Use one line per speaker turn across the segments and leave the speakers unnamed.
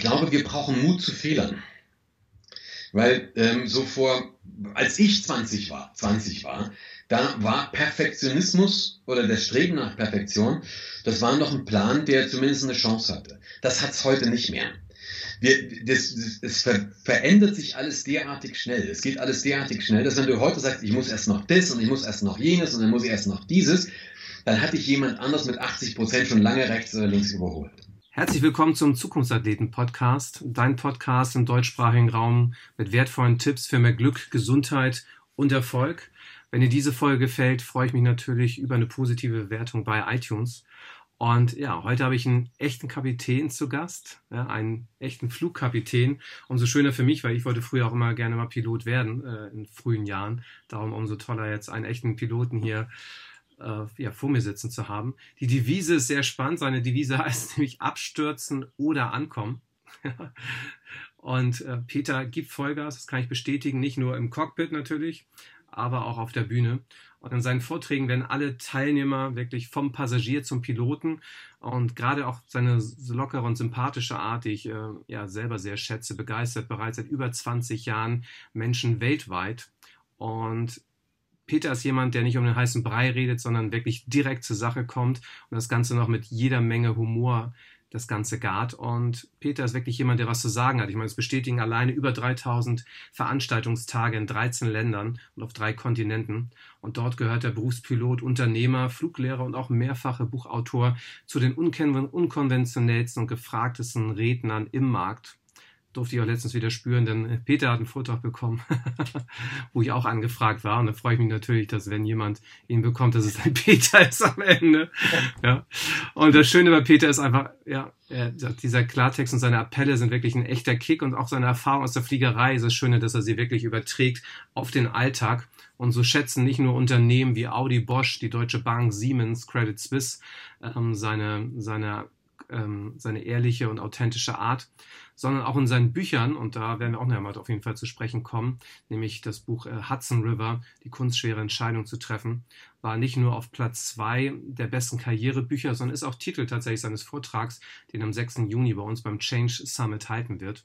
ich glaube, wir brauchen Mut zu Fehlern. Weil ähm, so vor, als ich 20 war, 20 war, da war Perfektionismus oder das Streben nach Perfektion, das war noch ein Plan, der zumindest eine Chance hatte. Das hat es heute nicht mehr. Wir, das, das, es ver, verändert sich alles derartig schnell. Es geht alles derartig schnell, dass wenn du heute sagst, ich muss erst noch das und ich muss erst noch jenes und dann muss ich erst noch dieses, dann hat dich jemand anders mit 80 Prozent schon lange rechts oder links überholt.
Herzlich willkommen zum Zukunftsathleten-Podcast, dein Podcast im deutschsprachigen Raum mit wertvollen Tipps für mehr Glück, Gesundheit und Erfolg. Wenn dir diese Folge gefällt, freue ich mich natürlich über eine positive Bewertung bei iTunes. Und ja, heute habe ich einen echten Kapitän zu Gast, ja, einen echten Flugkapitän. Umso schöner für mich, weil ich wollte früher auch immer gerne mal Pilot werden äh, in frühen Jahren. Darum umso toller jetzt einen echten Piloten hier äh, ja, vor mir sitzen zu haben. Die Devise ist sehr spannend. Seine Devise heißt nämlich abstürzen oder ankommen. Und äh, Peter gibt Vollgas, das kann ich bestätigen, nicht nur im Cockpit natürlich, aber auch auf der Bühne. Und in seinen Vorträgen werden alle Teilnehmer wirklich vom Passagier zum Piloten und gerade auch seine lockere und sympathische Art, die ich äh, ja selber sehr schätze, begeistert bereits seit über 20 Jahren Menschen weltweit. Und Peter ist jemand, der nicht um den heißen Brei redet, sondern wirklich direkt zur Sache kommt und das Ganze noch mit jeder Menge Humor das Ganze gart. Und Peter ist wirklich jemand, der was zu sagen hat. Ich meine, es bestätigen alleine über 3000 Veranstaltungstage in 13 Ländern und auf drei Kontinenten. Und dort gehört der Berufspilot, Unternehmer, Fluglehrer und auch mehrfache Buchautor zu den unkonventionellsten und gefragtesten Rednern im Markt durfte ich auch letztens wieder spüren, denn Peter hat einen Vortrag bekommen, wo ich auch angefragt war. Und da freue ich mich natürlich, dass wenn jemand ihn bekommt, dass es ein Peter ist am Ende. Ja. Und das Schöne bei Peter ist einfach, ja, dieser Klartext und seine Appelle sind wirklich ein echter Kick und auch seine Erfahrung aus der Fliegerei ist das Schöne, dass er sie wirklich überträgt auf den Alltag. Und so schätzen nicht nur Unternehmen wie Audi, Bosch, die Deutsche Bank, Siemens, Credit Suisse ähm, seine, seine ähm, seine ehrliche und authentische Art, sondern auch in seinen Büchern, und da werden wir auch noch mal auf jeden Fall zu sprechen kommen, nämlich das Buch äh, Hudson River, die kunstschwere Entscheidung zu treffen, war nicht nur auf Platz zwei der besten Karrierebücher, sondern ist auch Titel tatsächlich seines Vortrags, den am 6. Juni bei uns beim Change Summit halten wird.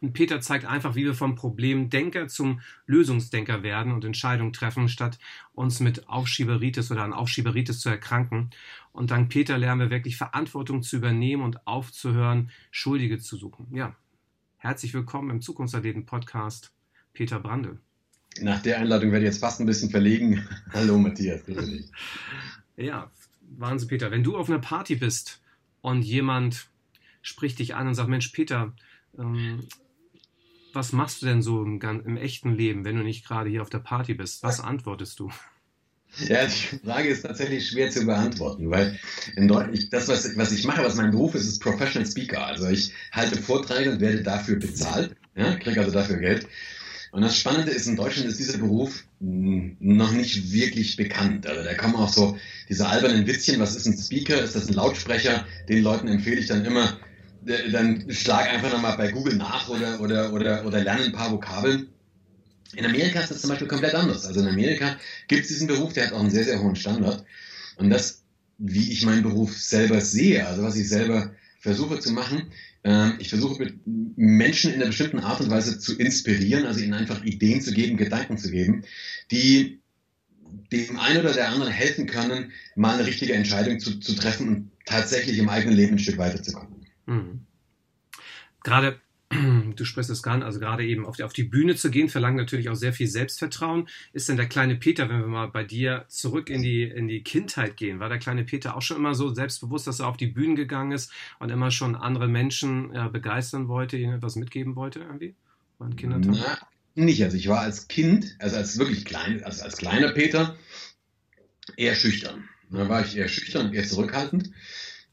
Und Peter zeigt einfach, wie wir vom Problemdenker zum Lösungsdenker werden und Entscheidungen treffen, statt uns mit Aufschieberitis oder an Aufschieberitis zu erkranken. Und dank Peter lernen wir wirklich Verantwortung zu übernehmen und aufzuhören, Schuldige zu suchen. Ja, herzlich willkommen im Zukunftsathleten-Podcast, Peter Brandl.
Nach der Einladung werde ich jetzt fast ein bisschen verlegen. Hallo Matthias,
Ja, Wahnsinn, Peter. Wenn du auf einer Party bist und jemand spricht dich an und sagt, Mensch, Peter, ähm, was machst du denn so im, im, echten Leben, wenn du nicht gerade hier auf der Party bist? Was antwortest du?
Ja, die Frage ist tatsächlich schwer zu beantworten, weil das, was, was ich mache, was mein Beruf ist, ist Professional Speaker. Also ich halte Vorträge und werde dafür bezahlt, ja, kriege also dafür Geld. Und das Spannende ist, in Deutschland ist dieser Beruf noch nicht wirklich bekannt. Also da kommen auch so diese albernen Witzchen, was ist ein Speaker? Ist das ein Lautsprecher? Den Leuten empfehle ich dann immer, dann schlag einfach nochmal bei Google nach oder, oder, oder, oder lerne ein paar Vokabeln. In Amerika ist das zum Beispiel komplett anders. Also in Amerika gibt es diesen Beruf, der hat auch einen sehr, sehr hohen Standard. Und das, wie ich meinen Beruf selber sehe, also was ich selber versuche zu machen, äh, ich versuche mit Menschen in einer bestimmten Art und Weise zu inspirieren, also ihnen einfach Ideen zu geben, Gedanken zu geben, die dem einen oder der anderen helfen können, mal eine richtige Entscheidung zu, zu treffen und tatsächlich im eigenen Leben ein Stück weiterzukommen. Mhm.
Gerade du sprichst es gar also gerade eben auf die, auf die Bühne zu gehen, verlangt natürlich auch sehr viel Selbstvertrauen. Ist denn der kleine Peter, wenn wir mal bei dir zurück in die, in die Kindheit gehen, war der kleine Peter auch schon immer so selbstbewusst, dass er auf die Bühnen gegangen ist und immer schon andere Menschen ja, begeistern wollte, ihnen etwas mitgeben wollte irgendwie?
War ein Na, nicht. Also ich war als Kind, also als wirklich klein, also als kleiner Peter, eher schüchtern. Da war ich eher schüchtern, eher zurückhaltend.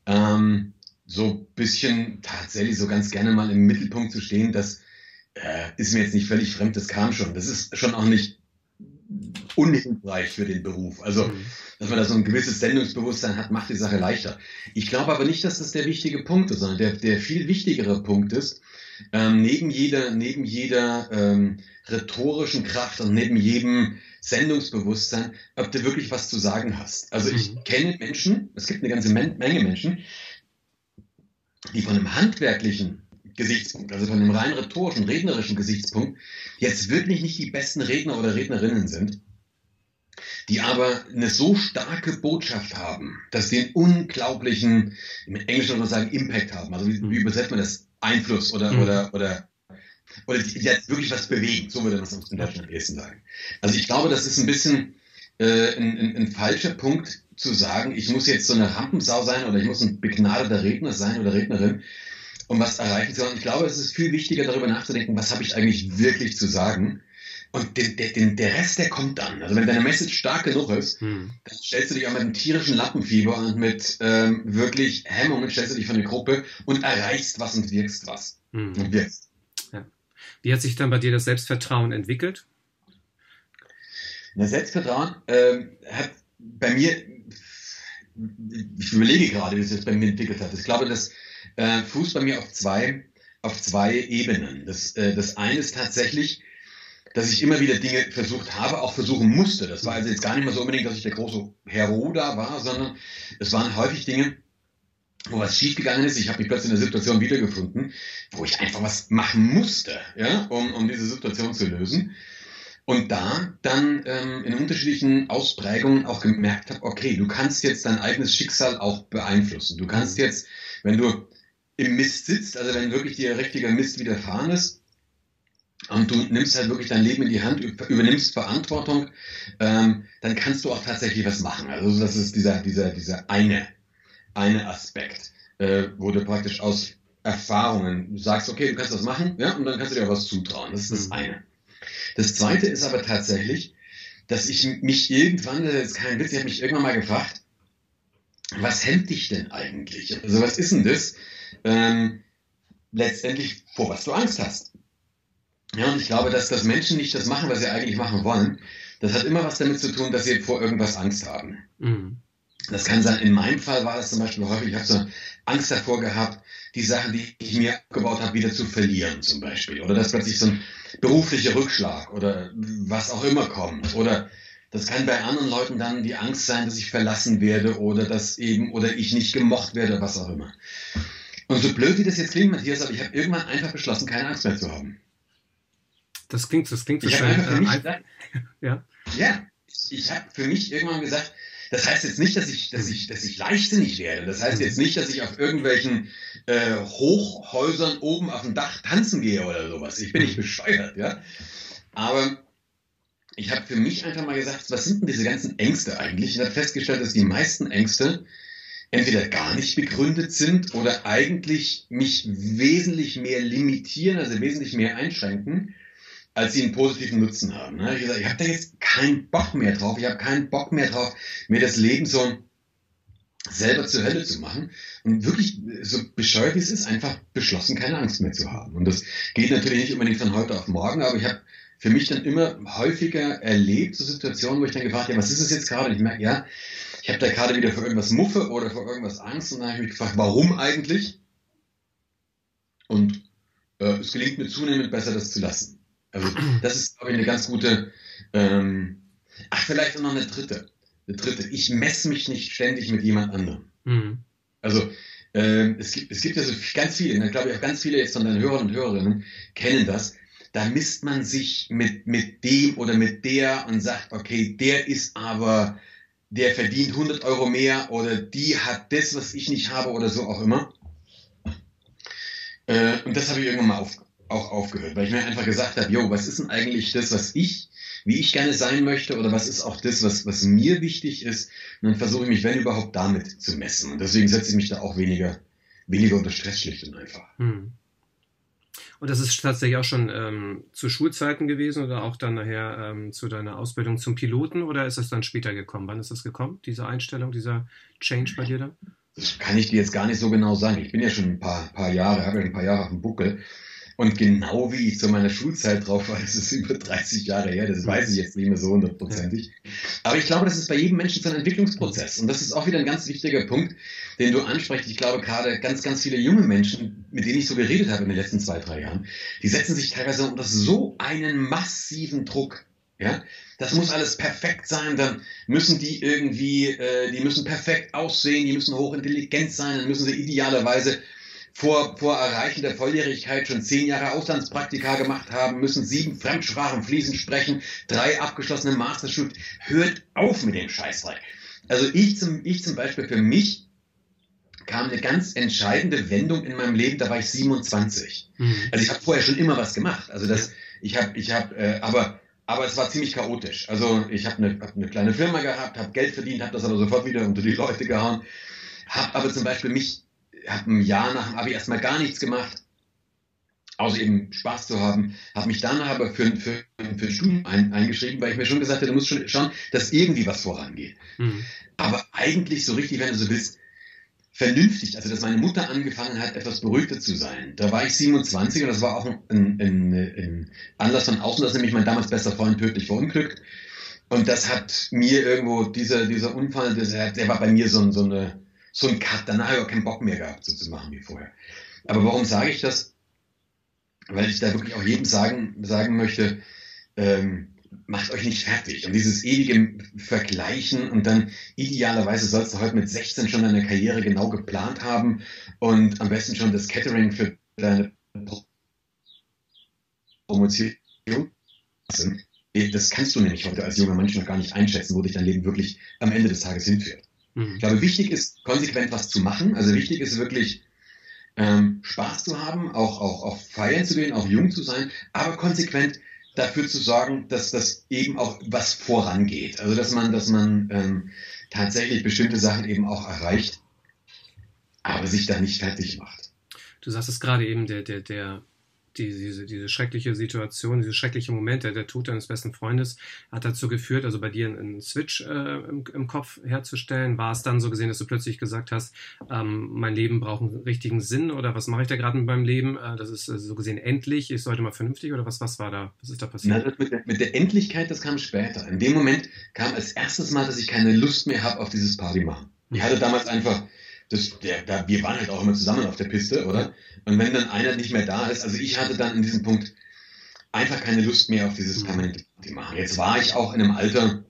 Ähm, so ein bisschen tatsächlich so ganz gerne mal im Mittelpunkt zu stehen, das äh, ist mir jetzt nicht völlig fremd, das kam schon. Das ist schon auch nicht unhilfreich für den Beruf. Also, mhm. dass man da so ein gewisses Sendungsbewusstsein hat, macht die Sache leichter. Ich glaube aber nicht, dass das der wichtige Punkt ist, sondern der, der viel wichtigere Punkt ist, ähm, neben jeder, neben jeder ähm, rhetorischen Kraft und neben jedem Sendungsbewusstsein, ob du wirklich was zu sagen hast. Also ich mhm. kenne Menschen, es gibt eine ganze Menge Menschen, die von einem handwerklichen Gesichtspunkt, also von dem rein rhetorischen, rednerischen Gesichtspunkt, jetzt wirklich nicht die besten Redner oder Rednerinnen sind, die aber eine so starke Botschaft haben, dass die einen unglaublichen, im Englischen würde man sagen, Impact haben. Also wie, wie mhm. übersetzt man das? Einfluss oder, mhm. oder, oder, oder die, die jetzt wirklich was bewegen, so würde man es in Deutschland am ehesten sagen. Also ich glaube, das ist ein bisschen äh, ein, ein, ein falscher Punkt zu sagen, ich muss jetzt so eine Rampensau sein oder ich muss ein begnadeter Redner sein oder Rednerin, um was erreichen zu wollen. Ich glaube, es ist viel wichtiger, darüber nachzudenken, was habe ich eigentlich wirklich zu sagen. Und den, den, der Rest, der kommt dann. Also wenn deine Message stark genug ist, hm. dann stellst du dich auch mit einem tierischen Lappenfieber und mit ähm, wirklich Hemmungen, stellst du dich von der Gruppe und erreichst was und wirkst was. Hm. Und wirkst.
Ja. Wie hat sich dann bei dir das Selbstvertrauen entwickelt?
Das Selbstvertrauen ähm, hat bei mir, ich überlege gerade, wie es jetzt bei mir entwickelt hat. Ich glaube, das äh, fußt bei mir auf zwei, auf zwei Ebenen. Das, äh, das eine ist tatsächlich, dass ich immer wieder Dinge versucht habe, auch versuchen musste. Das war also jetzt gar nicht mehr so unbedingt, dass ich der große Hero da war, sondern es waren häufig Dinge, wo was schiefgegangen ist. Ich habe mich plötzlich in der Situation wiedergefunden, wo ich einfach was machen musste, ja, um, um diese Situation zu lösen. Und da dann ähm, in unterschiedlichen Ausprägungen auch gemerkt habe, okay, du kannst jetzt dein eigenes Schicksal auch beeinflussen. Du kannst jetzt, wenn du im Mist sitzt, also wenn wirklich dir richtiger Mist widerfahren ist, und du nimmst halt wirklich dein Leben in die Hand, übernimmst Verantwortung, ähm, dann kannst du auch tatsächlich was machen. Also das ist dieser, dieser, dieser eine, eine Aspekt, äh, wo du praktisch aus Erfahrungen sagst, okay, du kannst das machen, ja, und dann kannst du dir auch was zutrauen. Das ist das mhm. eine. Das zweite ist aber tatsächlich, dass ich mich irgendwann, das ist kein Witz, ich habe mich irgendwann mal gefragt, was hält dich denn eigentlich? Also was ist denn das? Ähm, letztendlich, vor was du Angst hast. Ja, und ich glaube, dass, dass Menschen nicht das machen, was sie eigentlich machen wollen. Das hat immer was damit zu tun, dass sie vor irgendwas Angst haben. Mhm. Das kann sein, in meinem Fall war das zum Beispiel häufig, ich habe so Angst davor gehabt, die Sachen, die ich mir abgebaut habe, wieder zu verlieren zum Beispiel. Oder dass plötzlich so ein beruflicher Rückschlag oder was auch immer kommt. Oder das kann bei anderen Leuten dann die Angst sein, dass ich verlassen werde oder dass eben, oder ich nicht gemocht werde, was auch immer. Und so blöd wie das jetzt klingt, Matthias, aber ich habe irgendwann einfach beschlossen, keine Angst mehr zu haben.
Das klingt, das klingt so
schön. Äh, ja. ja, ich habe für mich irgendwann gesagt, das heißt jetzt nicht, dass ich, dass ich, dass ich leichtsinnig werde. Das heißt jetzt nicht, dass ich auf irgendwelchen äh, Hochhäusern oben auf dem Dach tanzen gehe oder sowas. Ich bin nicht bescheuert, ja. Aber ich habe für mich einfach mal gesagt, was sind denn diese ganzen Ängste eigentlich? Ich habe festgestellt, dass die meisten Ängste entweder gar nicht begründet sind oder eigentlich mich wesentlich mehr limitieren, also wesentlich mehr einschränken als sie einen positiven Nutzen haben. Ne? Ich, ich habe da jetzt keinen Bock mehr drauf. Ich habe keinen Bock mehr drauf, mir das Leben so selber zur Hölle zu machen. Und wirklich, so bescheuert wie es ist, einfach beschlossen, keine Angst mehr zu haben. Und das geht natürlich nicht unbedingt von heute auf morgen, aber ich habe für mich dann immer häufiger erlebt, so Situationen, wo ich dann gefragt habe, was ist es jetzt gerade? Und ich merke, ja, ich habe da gerade wieder vor irgendwas Muffe oder vor irgendwas Angst. Und dann habe ich mich gefragt, warum eigentlich? Und äh, es gelingt mir zunehmend besser, das zu lassen. Also das ist, glaube ich, eine ganz gute. Ähm, ach, vielleicht auch noch eine dritte. Eine dritte. Ich messe mich nicht ständig mit jemand anderem. Mhm. Also ähm, es, gibt, es gibt ja so ganz viele, ich glaube ich auch ganz viele jetzt von deinen Hörern und Hörerinnen kennen das. Da misst man sich mit, mit dem oder mit der und sagt, okay, der ist aber, der verdient 100 Euro mehr oder die hat das, was ich nicht habe oder so auch immer. Äh, und das habe ich irgendwann mal auf, auch aufgehört, weil ich mir einfach gesagt habe, jo, was ist denn eigentlich das, was ich, wie ich gerne sein möchte oder was ist auch das, was, was mir wichtig ist? Und dann versuche ich mich, wenn überhaupt, damit zu messen. Und deswegen setze ich mich da auch weniger, weniger unter Stress schlicht und einfach. Hm.
Und das ist tatsächlich auch schon ähm, zu Schulzeiten gewesen oder auch dann nachher ähm, zu deiner Ausbildung zum Piloten oder ist das dann später gekommen? Wann ist das gekommen, diese Einstellung, dieser Change bei dir dann?
Das kann ich dir jetzt gar nicht so genau sagen. Ich bin ja schon ein paar, paar Jahre, habe ja ein paar Jahre auf dem Buckel. Und genau wie ich zu meiner Schulzeit drauf war, das ist über 30 Jahre her, das weiß ich jetzt nicht mehr so hundertprozentig. Aber ich glaube, das ist bei jedem Menschen so ein Entwicklungsprozess. Und das ist auch wieder ein ganz wichtiger Punkt, den du ansprichst. Ich glaube, gerade ganz, ganz viele junge Menschen, mit denen ich so geredet habe in den letzten zwei, drei Jahren, die setzen sich teilweise unter so einen massiven Druck. Ja, das muss alles perfekt sein, dann müssen die irgendwie, äh, die müssen perfekt aussehen, die müssen hochintelligent sein, dann müssen sie idealerweise vor, vor Erreichen der Volljährigkeit schon zehn Jahre Auslandspraktika gemacht haben, müssen sieben Fremdsprachen fließend sprechen, drei abgeschlossene Masterstudium. Hört auf mit dem Scheißdreck. Also ich zum, ich zum Beispiel für mich kam eine ganz entscheidende Wendung in meinem Leben, da war ich 27. Mhm. Also ich habe vorher schon immer was gemacht. Also das, ich habe, ich habe, äh, aber, aber es war ziemlich chaotisch. Also ich habe eine, hab eine kleine Firma gehabt, habe Geld verdient, habe das aber sofort wieder unter die Leute gehauen, habe aber zum Beispiel mich, habe ein Jahr nach dem Abi erstmal gar nichts gemacht, außer eben Spaß zu haben, habe mich dann aber für, für, für Studium ein, eingeschrieben, weil ich mir schon gesagt habe, du musst schon schauen, dass irgendwie was vorangeht. Mhm. Aber eigentlich so richtig, wenn du so willst, vernünftig, also dass meine Mutter angefangen hat, etwas beruhigter zu sein. Da war ich 27 und das war auch ein, ein, ein Anlass von außen, dass nämlich mein damals bester Freund tödlich verunglückt. Und das hat mir irgendwo, dieser, dieser Unfall, der, der war bei mir so, so, eine, so ein Cut. Danach habe ich auch keinen Bock mehr gehabt, so zu machen wie vorher. Aber warum sage ich das? Weil ich da wirklich auch jedem sagen, sagen möchte, ähm, macht euch nicht fertig. Und dieses ewige Vergleichen und dann idealerweise sollst du heute mit 16 schon deine Karriere genau geplant haben und am besten schon das Catering für deine Promotion. Das kannst du nämlich heute als junger Mensch noch gar nicht einschätzen, wo dich dein Leben wirklich am Ende des Tages hinführt. Mhm. Ich glaube, wichtig ist, konsequent was zu machen. Also wichtig ist wirklich, ähm, Spaß zu haben, auch, auch, auch feiern zu gehen, auch jung zu sein, aber konsequent dafür zu sorgen, dass das eben auch was vorangeht. Also dass man, dass man ähm, tatsächlich bestimmte Sachen eben auch erreicht, aber sich da nicht fertig macht.
Du sagst es gerade eben, der, der, der die, diese, diese schreckliche Situation, diese schreckliche Moment, der, der Tod deines besten Freundes, hat dazu geführt, also bei dir einen Switch äh, im, im, Kopf herzustellen. War es dann so gesehen, dass du plötzlich gesagt hast, ähm, mein Leben braucht einen richtigen Sinn oder was mache ich da gerade mit meinem Leben? Äh, das ist äh, so gesehen endlich, ich sollte mal vernünftig oder was, was war da? Was ist da passiert?
Na, mit, der, mit der Endlichkeit, das kam später. In dem Moment kam als erstes Mal, dass ich keine Lust mehr habe auf dieses Party machen. Ich hatte damals einfach das, der, da, wir waren halt auch immer zusammen auf der Piste, oder? Und wenn dann einer nicht mehr da ist, also ich hatte dann in diesem Punkt einfach keine Lust mehr auf dieses permanente Party machen. Jetzt war ich auch in einem Alter,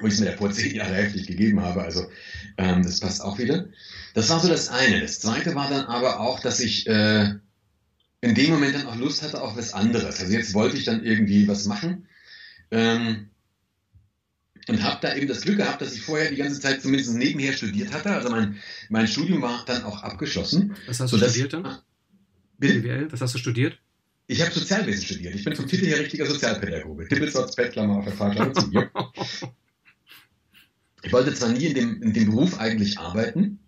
wo ich es mir ja vor zehn Jahren heftig gegeben habe, also ähm, das passt auch wieder. Das war so das eine. Das zweite war dann aber auch, dass ich äh, in dem Moment dann auch Lust hatte auf was anderes. Also jetzt wollte ich dann irgendwie was machen. Ähm, und habe da eben das Glück gehabt, dass ich vorher die ganze Zeit zumindest nebenher studiert hatte. Also mein, mein Studium war dann auch abgeschlossen.
Was hast du studiert dann? BWL, was hast du studiert?
Ich habe Sozialwesen studiert. Ich bin vom Titel her richtiger Sozialpädagoge. Dippelsatz, Bettklammer auf der Fahrklammer zu mir. Ich wollte zwar nie in dem, in dem Beruf eigentlich arbeiten,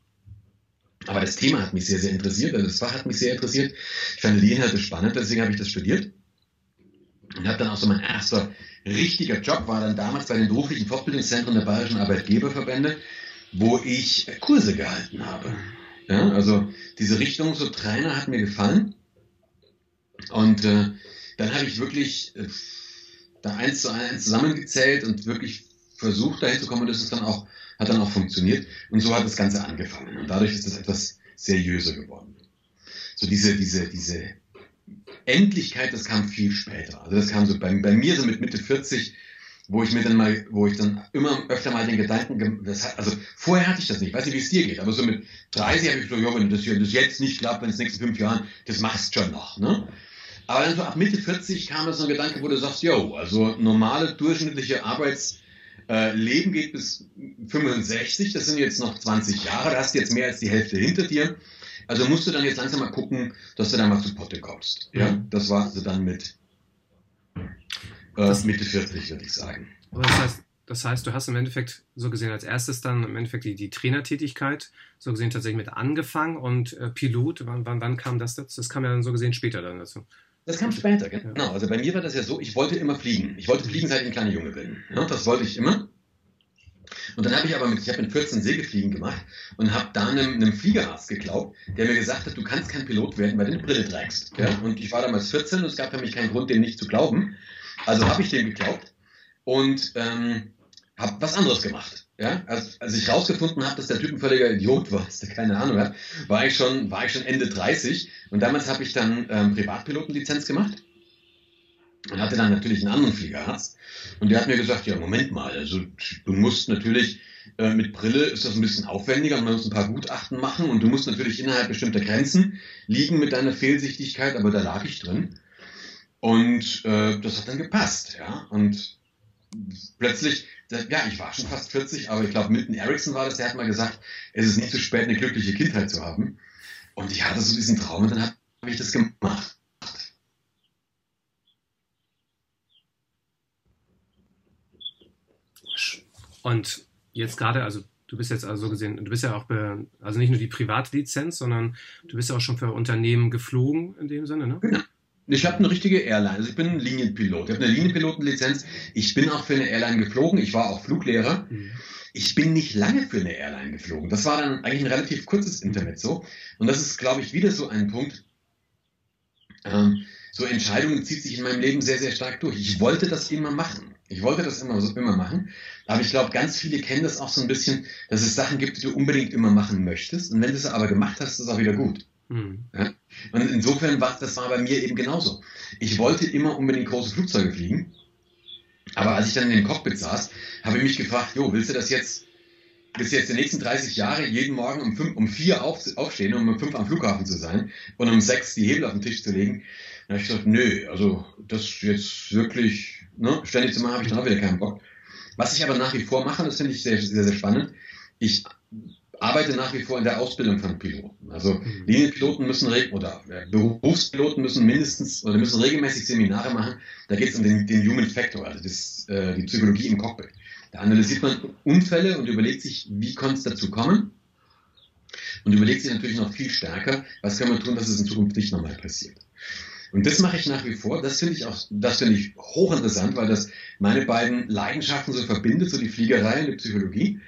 aber das Thema hat mich sehr, sehr interessiert. Also das Fach hat mich sehr interessiert. Ich fand die Inhalte spannend, deswegen habe ich das studiert. Und habe dann auch so mein erster richtiger Job war dann damals bei den beruflichen Fortbildungszentren der Bayerischen Arbeitgeberverbände, wo ich Kurse gehalten habe. Ja, also diese Richtung, so Trainer hat mir gefallen. Und äh, dann habe ich wirklich äh, da eins zu eins zusammengezählt und wirklich versucht, dahin zu kommen. Und das ist dann auch, hat dann auch funktioniert. Und so hat das Ganze angefangen. Und dadurch ist es etwas seriöser geworden. So diese, diese, diese Endlichkeit, das kam viel später. Also das kam so bei, bei mir so mit Mitte 40, wo ich mir dann mal, wo ich dann immer öfter mal den Gedanken, das, also vorher hatte ich das nicht, ich weiß nicht, wie es dir geht, aber so mit 30 habe ich so, ja, wenn das, das jetzt nicht klappt, wenn es nächsten fünf Jahren, das machst du schon noch, ne? Aber dann so ab Mitte 40 kam das so ein Gedanke, wo du sagst, yo, also normale durchschnittliche Arbeitsleben äh, geht bis 65, das sind jetzt noch 20 Jahre, da hast du jetzt mehr als die Hälfte hinter dir. Also musst du dann jetzt langsam mal gucken, dass du da mal zu Potte kommst. Ja, mhm. das war also dann mit äh, Mitte 40, würde ich sagen.
das heißt, das heißt, du hast im Endeffekt so gesehen als erstes dann im Endeffekt die, die Trainertätigkeit so gesehen tatsächlich mit angefangen und äh, Pilot, wann, wann, wann kam das dazu? Das kam ja dann so gesehen später dann dazu.
Das kam später, genau. Also bei mir war das ja so, ich wollte immer fliegen. Ich wollte fliegen, seit ich ein kleiner Junge bin. Ja, das wollte ich immer. Und dann habe ich aber mit, ich habe mit 14 Segelfliegen gemacht und habe da einem, einem Fliegerarzt geglaubt, der mir gesagt hat, du kannst kein Pilot werden, weil du eine Brille trägst. Ja? Und ich war damals 14 und es gab für mich keinen Grund, dem nicht zu glauben. Also habe ich dem geglaubt und ähm, habe was anderes gemacht. Ja? Als, als ich rausgefunden habe, dass der Typ ein völliger Idiot war, dass der keine Ahnung hat, war ich schon, war ich schon Ende 30 und damals habe ich dann ähm, Privatpilotenlizenz gemacht und hatte dann natürlich einen anderen Fliegerarzt. Und der hat mir gesagt, ja, Moment mal, also du musst natürlich Äh, mit Brille ist das ein bisschen aufwendiger, man muss ein paar Gutachten machen und du musst natürlich innerhalb bestimmter Grenzen liegen mit deiner Fehlsichtigkeit, aber da lag ich drin. Und äh, das hat dann gepasst, ja. Und plötzlich, ja, ich war schon fast 40, aber ich glaube, Milton Erickson war das, der hat mal gesagt, es ist nicht zu spät, eine glückliche Kindheit zu haben. Und ich hatte so diesen Traum und dann habe ich das gemacht.
Und jetzt gerade, also du bist jetzt also so gesehen, du bist ja auch, be, also nicht nur die Privatlizenz, sondern du bist ja auch schon für Unternehmen geflogen in dem Sinne, ne?
Genau. Ich habe eine richtige Airline, also ich bin ein Linienpilot. Ich habe eine Linienpilotenlizenz. Ich bin auch für eine Airline geflogen. Ich war auch Fluglehrer. Mhm. Ich bin nicht lange für eine Airline geflogen. Das war dann eigentlich ein relativ kurzes Internet so. Und das ist, glaube ich, wieder so ein Punkt. Ähm, so Entscheidungen zieht sich in meinem Leben sehr, sehr stark durch. Ich wollte das immer machen. Ich wollte das immer, so, immer machen. Aber ich glaube, ganz viele kennen das auch so ein bisschen, dass es Sachen gibt, die du unbedingt immer machen möchtest. Und wenn du es aber gemacht hast, ist es auch wieder gut. Mhm. Ja? Und insofern war das war bei mir eben genauso. Ich wollte immer unbedingt große Flugzeuge fliegen. Aber als ich dann in dem Cockpit saß, habe ich mich gefragt, jo, willst du das jetzt, bis jetzt die nächsten 30 Jahre jeden Morgen um, fünf, um vier auf, aufstehen, um um fünf am Flughafen zu sein und um sechs die Hebel auf den Tisch zu legen? Dann habe ich gesagt, nö, also das jetzt wirklich ne, ständig zu machen, habe ich dann auch wieder keinen Bock. Was ich aber nach wie vor mache, das finde ich sehr, sehr, sehr spannend. Ich arbeite nach wie vor in der Ausbildung von Piloten. Also mhm. Linienpiloten müssen oder Berufspiloten müssen mindestens oder müssen regelmäßig Seminare machen. Da geht es um den, den, Human Factor, also das, äh, die Psychologie im Cockpit. Da analysiert man Unfälle und überlegt sich, wie konnte es dazu kommen. Und überlegt sich natürlich noch viel stärker, was kann man tun, dass es in Zukunft nicht nochmal passiert. Und das mache ich nach wie vor. Das finde ich auch, das finde ich hochinteressant, weil das meine beiden Leidenschaften so verbindet, so die Fliegerei und die Psychologie.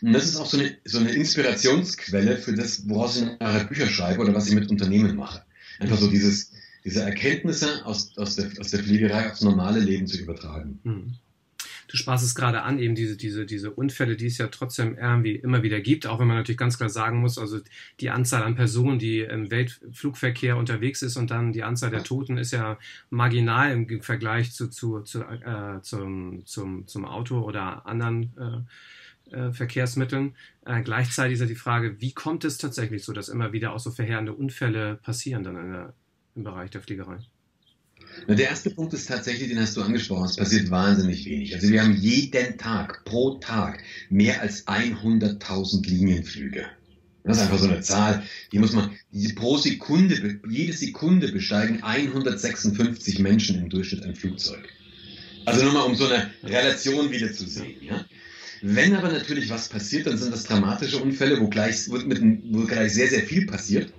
Und das ist auch so eine, so eine Inspirationsquelle für das, woraus ich nachher Bücher schreibe oder was ich mit Unternehmen mache. Einfach so dieses, diese Erkenntnisse aus, aus, der, aus der Fliegerei aufs normale Leben zu übertragen. Hm
du sprachst es gerade an, eben diese, diese, diese Unfälle, die es ja trotzdem irgendwie immer wieder gibt, auch wenn man natürlich ganz klar sagen muss, also die Anzahl an Personen, die im Weltflugverkehr unterwegs ist und dann die Anzahl der Toten ist ja marginal im Vergleich zu, zu, zu äh, zum, zum, zum Auto oder anderen äh, äh, Verkehrsmitteln. Äh, gleichzeitig ist ja die Frage, wie kommt es tatsächlich so, dass immer wieder auch so verheerende Unfälle passieren dann der, im Bereich der Fliegerei?
Der erste Punkt ist tatsächlich, den hast du angesprochen, es passiert wahnsinnig wenig. Also wir haben jeden Tag, pro Tag, mehr als 100.000 Linienflüge. Das ist einfach so eine Zahl, die muss man, die pro Sekunde, jede Sekunde besteigen 156 Menschen im Durchschnitt ein Flugzeug. Also nur mal um so eine Relation wieder zu sehen. Ja? Wenn aber natürlich was passiert, dann sind das dramatische Unfälle, wo gleich, wo gleich sehr, sehr viel passiert.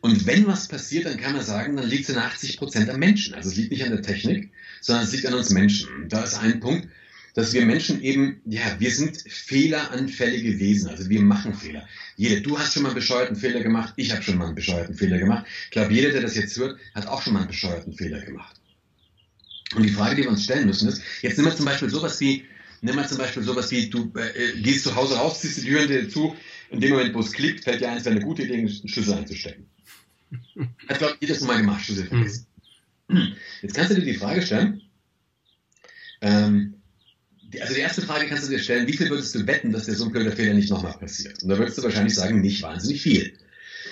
Und wenn was passiert, dann kann man sagen, dann liegt es in 80 Prozent am Menschen. Also es liegt nicht an der Technik, sondern es liegt an uns Menschen. Da ist ein Punkt, dass wir Menschen eben, ja, wir sind fehleranfällige Wesen. Also wir machen Fehler. Jeder, du hast schon mal einen bescheuerten Fehler gemacht, ich habe schon mal einen bescheuerten Fehler gemacht. Ich glaube, jeder, der das jetzt hört, hat auch schon mal einen bescheuerten Fehler gemacht. Und die Frage, die wir uns stellen müssen, ist, jetzt nehmen wir zum Beispiel sowas wie, nimm mal zum Beispiel sowas wie, du äh, gehst zu Hause raus, ziehst die Türen dir zu, in dem Moment, wo es klickt, fällt dir eins, wäre eine gute Idee, einen Schlüssel einzustecken. Hat, glaube ich, jedes Mal gemacht, Schlüssel vergessen. Jetzt kannst du dir die Frage stellen, ähm, die, also die erste Frage kannst du dir stellen, wie viel würdest du wetten, dass der so ein blöder Fehler nicht nochmal passiert? Und da würdest du wahrscheinlich sagen, nicht wahnsinnig viel.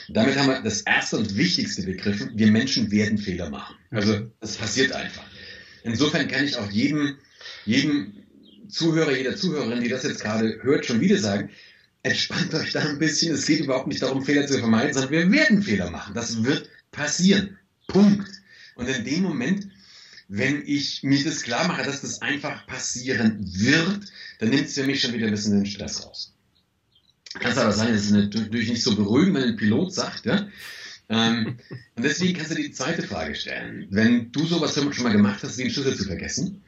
Damit haben wir das erste und wichtigste begriffen, wir Menschen werden Fehler machen. Also das passiert einfach. Insofern kann ich auch jedem, jedem Zuhörer, jeder Zuhörerin, die das jetzt gerade hört, schon wieder sagen, entspannt euch da ein bisschen. Es geht überhaupt nicht darum, Fehler zu vermeiden, sondern wir werden Fehler machen. Das wird passieren. Punkt. Und in dem Moment, wenn ich mir das klar mache, dass das einfach passieren wird, dann nimmt es für mich schon wieder ein bisschen den Stress raus. Kannst aber sagen, das ist natürlich nicht so beruhigend, wenn ein Pilot sagt, ja. Ähm, und deswegen kannst du die zweite Frage stellen. Wenn du sowas schon mal gemacht hast, einen Schlüssel zu vergessen,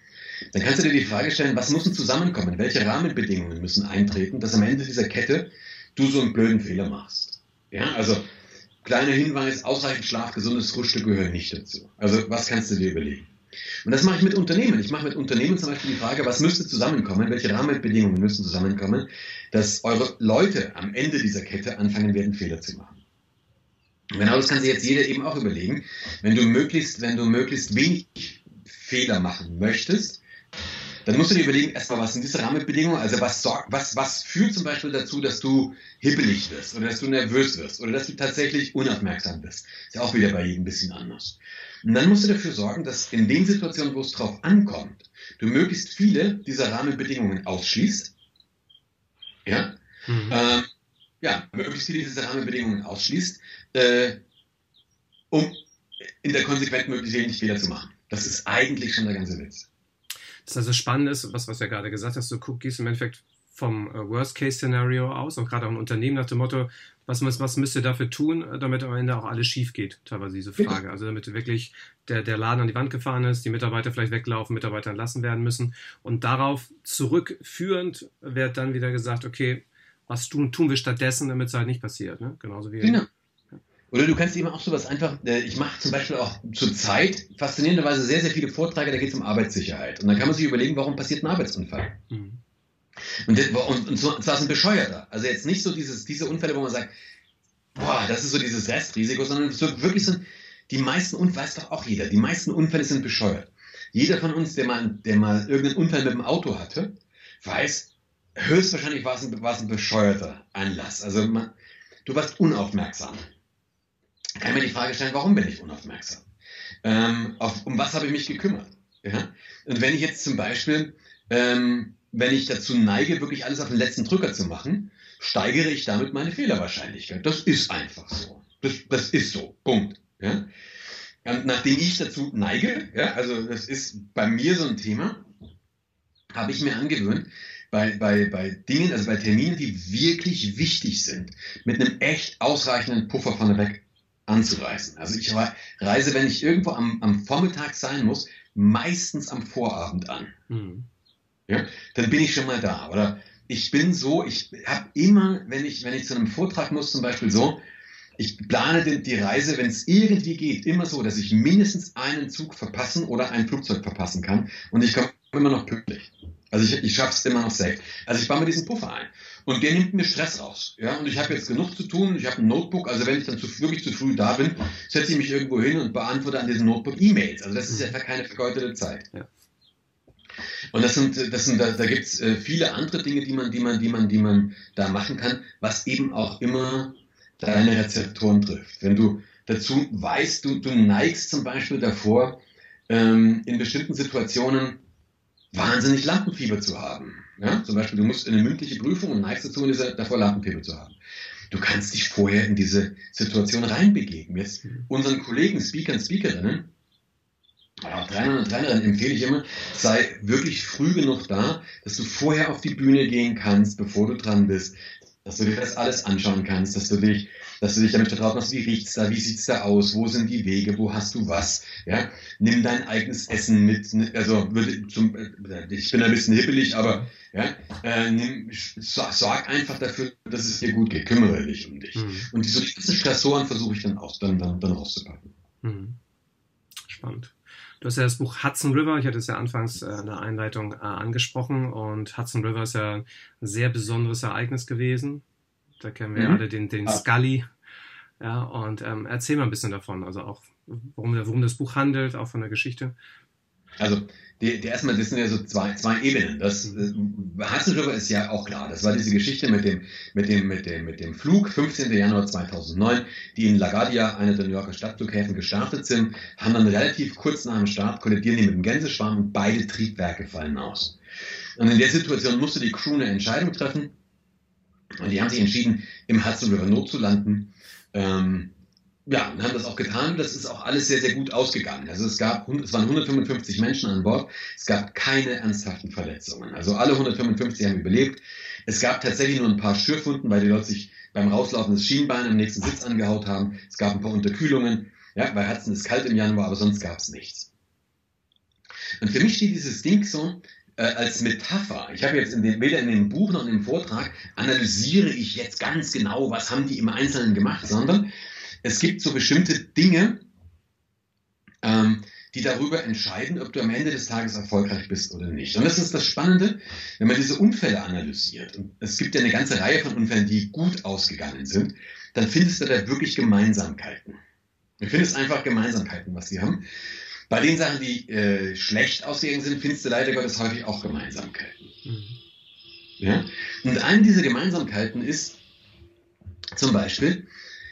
dann kannst du dir die Frage stellen, was muss denn zusammenkommen? Welche Rahmenbedingungen müssen eintreten, dass am Ende dieser Kette du so einen blöden Fehler machst? Ja, also kleiner Hinweis, ausreichend Schlaf, gesundes Frühstück gehören nicht dazu. Also was kannst du dir überlegen? Und das mache ich mit Unternehmen. Ich mache mit Unternehmen zum Beispiel die Frage, was müsste zusammenkommen, welche Rahmenbedingungen müssen zusammenkommen, dass eure Leute am Ende dieser Kette anfangen werden, Fehler zu machen. Und genau das kann sich jetzt jeder eben auch überlegen. Wenn du möglichst, wenn du möglichst wenig Fehler machen möchtest, dann musst du dir überlegen, erstmal, was sind diese Rahmenbedingungen? Also was sorgt, was, was führt zum Beispiel dazu, dass du hibbelig wirst oder dass du nervös wirst oder dass du tatsächlich unaufmerksam bist? Ist ja auch wieder bei jedem ein bisschen anders. Und dann musst du dafür sorgen, dass in den Situationen, wo es drauf ankommt, du möglichst viele dieser Rahmenbedingungen ausschließt. Ja. Mhm. Ähm, ja, möglichst viele dieser Rahmenbedingungen ausschließt, äh, um in der Konsequenz möglichst wenig Fehler zu machen. Das ist eigentlich schon der ganze Witz.
Das also spannend ist, was, was du ja gerade gesagt hast, du gehst im Endeffekt vom äh, Worst-Case-Szenario aus und gerade auch ein Unternehmen nach dem Motto, was, was, was müsst ihr dafür tun, damit am Ende auch alles schief geht, teilweise diese Frage. Also damit wirklich der, der Laden an die Wand gefahren ist, die Mitarbeiter vielleicht weglaufen, Mitarbeiter entlassen werden müssen. Und darauf zurückführend wird dann wieder gesagt, okay, was tun, tun wir stattdessen, damit es halt nicht passiert. Ne? Genauso wie
genau. Oder du kannst eben auch sowas einfach, äh, ich mache zum Beispiel auch zur Zeit faszinierenderweise sehr, sehr viele Vorträge, da geht es um Arbeitssicherheit. Und dann kann man sich überlegen, warum passiert ein Arbeitsunfall? Mhm. Und, und, und zwar ist ein bescheuerter. Also jetzt nicht so dieses, diese Unfälle, wo man sagt, boah, das ist so dieses Restrisiko, sondern so wirklich so, die meisten Unfälle, weiß doch auch jeder, die meisten Unfälle sind bescheuert. Jeder von uns, der mal, der mal irgendeinen Unfall mit dem Auto hatte, weiß, höchstwahrscheinlich war es ein, war es ein bescheuerter Anlass. Also man, du warst unaufmerksam kann mir die Frage stellen, warum bin ich unaufmerksam? Ähm, auf, um was habe ich mich gekümmert? Ja? Und wenn ich jetzt zum Beispiel, ähm, wenn ich dazu neige, wirklich alles auf den letzten Drücker zu machen, steigere ich damit meine Fehlerwahrscheinlichkeit. Das ist einfach so. Das, das ist so. Punkt. Ja? Und nachdem ich dazu neige, ja, also das ist bei mir so ein Thema, habe ich mir angewöhnt, bei, bei, bei Dingen, also bei Terminen, die wirklich wichtig sind, mit einem echt ausreichenden Puffer vorneweg anzureisen. Also ich reise, wenn ich irgendwo am, am Vormittag sein muss, meistens am Vorabend an. Mhm. Ja, dann bin ich schon mal da. Oder ich bin so, ich habe immer, wenn ich, wenn ich zu einem Vortrag muss, zum Beispiel so, ich plane die, die Reise, wenn es irgendwie geht, immer so, dass ich mindestens einen Zug verpassen oder ein Flugzeug verpassen kann. Und ich komme immer noch pünktlich. Also ich, ich schaffe es immer noch safe. Also ich baue mir diesen Puffer ein. Und der nimmt mir Stress raus. Ja? Und ich habe jetzt genug zu tun. Ich habe ein Notebook. Also wenn ich dann zu, wirklich zu früh da bin, setze ich mich irgendwo hin und beantworte an diesem Notebook E-Mails. Also das ist einfach keine vergeudete Zeit. Ja. Und das sind, das sind, da, da gibt es äh, viele andere Dinge, die man, die man, die man, die man da machen kann, was eben auch immer deine Rezeptoren trifft. Wenn du dazu weißt, du, du neigst zum Beispiel davor, ähm, in bestimmten Situationen wahnsinnig Lampenfieber zu haben. Ja? Zum Beispiel, du musst in eine mündliche Prüfung und neigst dazu, davor Lampenfieber zu haben. Du kannst dich vorher in diese Situation reinbegeben. Jetzt unseren Kollegen, Speakern, Speakerinnen, auch Trainerinnen und Trainerinnen empfehle ich immer, sei wirklich früh genug da, dass du vorher auf die Bühne gehen kannst, bevor du dran bist, dass du dir das alles anschauen kannst, dass du dich, dass du dich damit vertraut machst, wie riecht's da, wie sieht's da aus, wo sind die Wege, wo hast du was, ja, nimm dein eigenes Essen mit, also zum, äh, ich bin ein bisschen hippelig, aber ja, äh, nimm, sorg einfach dafür, dass es dir gut geht, kümmere dich um dich. Mhm. Und diese ganzen Stressoren versuche ich dann auch dann, dann, dann rauszupacken. Mhm.
Spannend. Du hast ja das Buch Hudson River, ich hatte es ja anfangs äh, in der Einleitung äh, angesprochen und Hudson River ist ja ein sehr besonderes Ereignis gewesen. Da kennen wir mhm. alle den, den Scully. Ja, und ähm, erzähl mal ein bisschen davon, also auch, worum, worum das Buch handelt, auch von der Geschichte.
Also, die, die erstmal, das sind ja so zwei, zwei Ebenen. Das äh, Hudson River ist ja auch klar. Das war diese Geschichte mit dem, mit dem, mit dem, mit dem Flug, 15. Januar 2009, die in LaGuardia, einer der New Yorker Stadtflughäfen, gestartet sind, haben dann relativ kurz nach dem Start kollidieren die mit dem Gänseschwarm und beide Triebwerke fallen aus. Und in der Situation musste die Crew eine Entscheidung treffen. Und die haben sich entschieden, im Hudson River Not zu landen. Ähm, ja, und haben das auch getan. Das ist auch alles sehr, sehr gut ausgegangen. Also es gab, es waren 155 Menschen an Bord. Es gab keine ernsthaften Verletzungen. Also alle 155 haben überlebt. Es gab tatsächlich nur ein paar Schürfwunden, weil die Leute sich beim Rauslaufen das Schienbein am nächsten Sitz angehaut haben. Es gab ein paar Unterkühlungen. Ja, bei Hudson ist kalt im Januar, aber sonst gab es nichts. Und für mich steht dieses Ding so äh, als Metapher. Ich habe jetzt in dem, weder in dem Buch noch in dem Vortrag analysiere ich jetzt ganz genau, was haben die im Einzelnen gemacht, sondern es gibt so bestimmte Dinge, ähm, die darüber entscheiden, ob du am Ende des Tages erfolgreich bist oder nicht. Und das ist das Spannende, wenn man diese Unfälle analysiert. Und es gibt ja eine ganze Reihe von Unfällen, die gut ausgegangen sind. Dann findest du da wirklich Gemeinsamkeiten. Du findest einfach Gemeinsamkeiten, was sie haben. Bei den Sachen, die äh, schlecht ausgegangen sind, findest du leider Gottes häufig auch Gemeinsamkeiten. Mhm. Ja? Und eine dieser Gemeinsamkeiten ist zum Beispiel,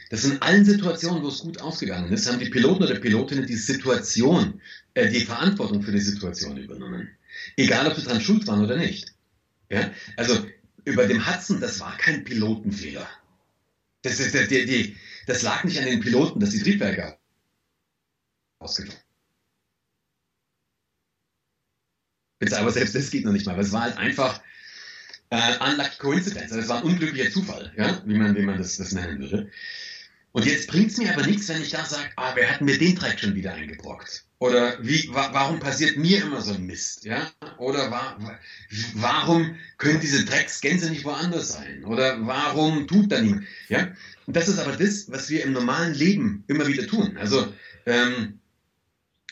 dass in allen Situationen, wo es gut ausgegangen ist, haben die Piloten oder Pilotinnen die Situation, äh, die Verantwortung für die Situation übernommen. Egal, ob sie daran schuld waren oder nicht. Ja? Also über dem Hudson, das war kein Pilotenfehler. Das, ist, die, die, das lag nicht an den Piloten, dass die Triebwerke ausgefallen Aber selbst das geht noch nicht mal. Es war halt einfach äh, unlucky coincidence. Also es war ein unglücklicher Zufall, ja? wie man, wie man das, das nennen würde. Und jetzt bringt es mir aber nichts, wenn ich da sage, ah, wer hat mir den Dreck schon wieder eingebrockt? Oder wie, wa warum passiert mir immer so ein Mist? Ja? Oder wa warum können diese Drecksgänse nicht woanders sein? Oder warum tut da niemand? Ja? Und das ist aber das, was wir im normalen Leben immer wieder tun. Also ähm,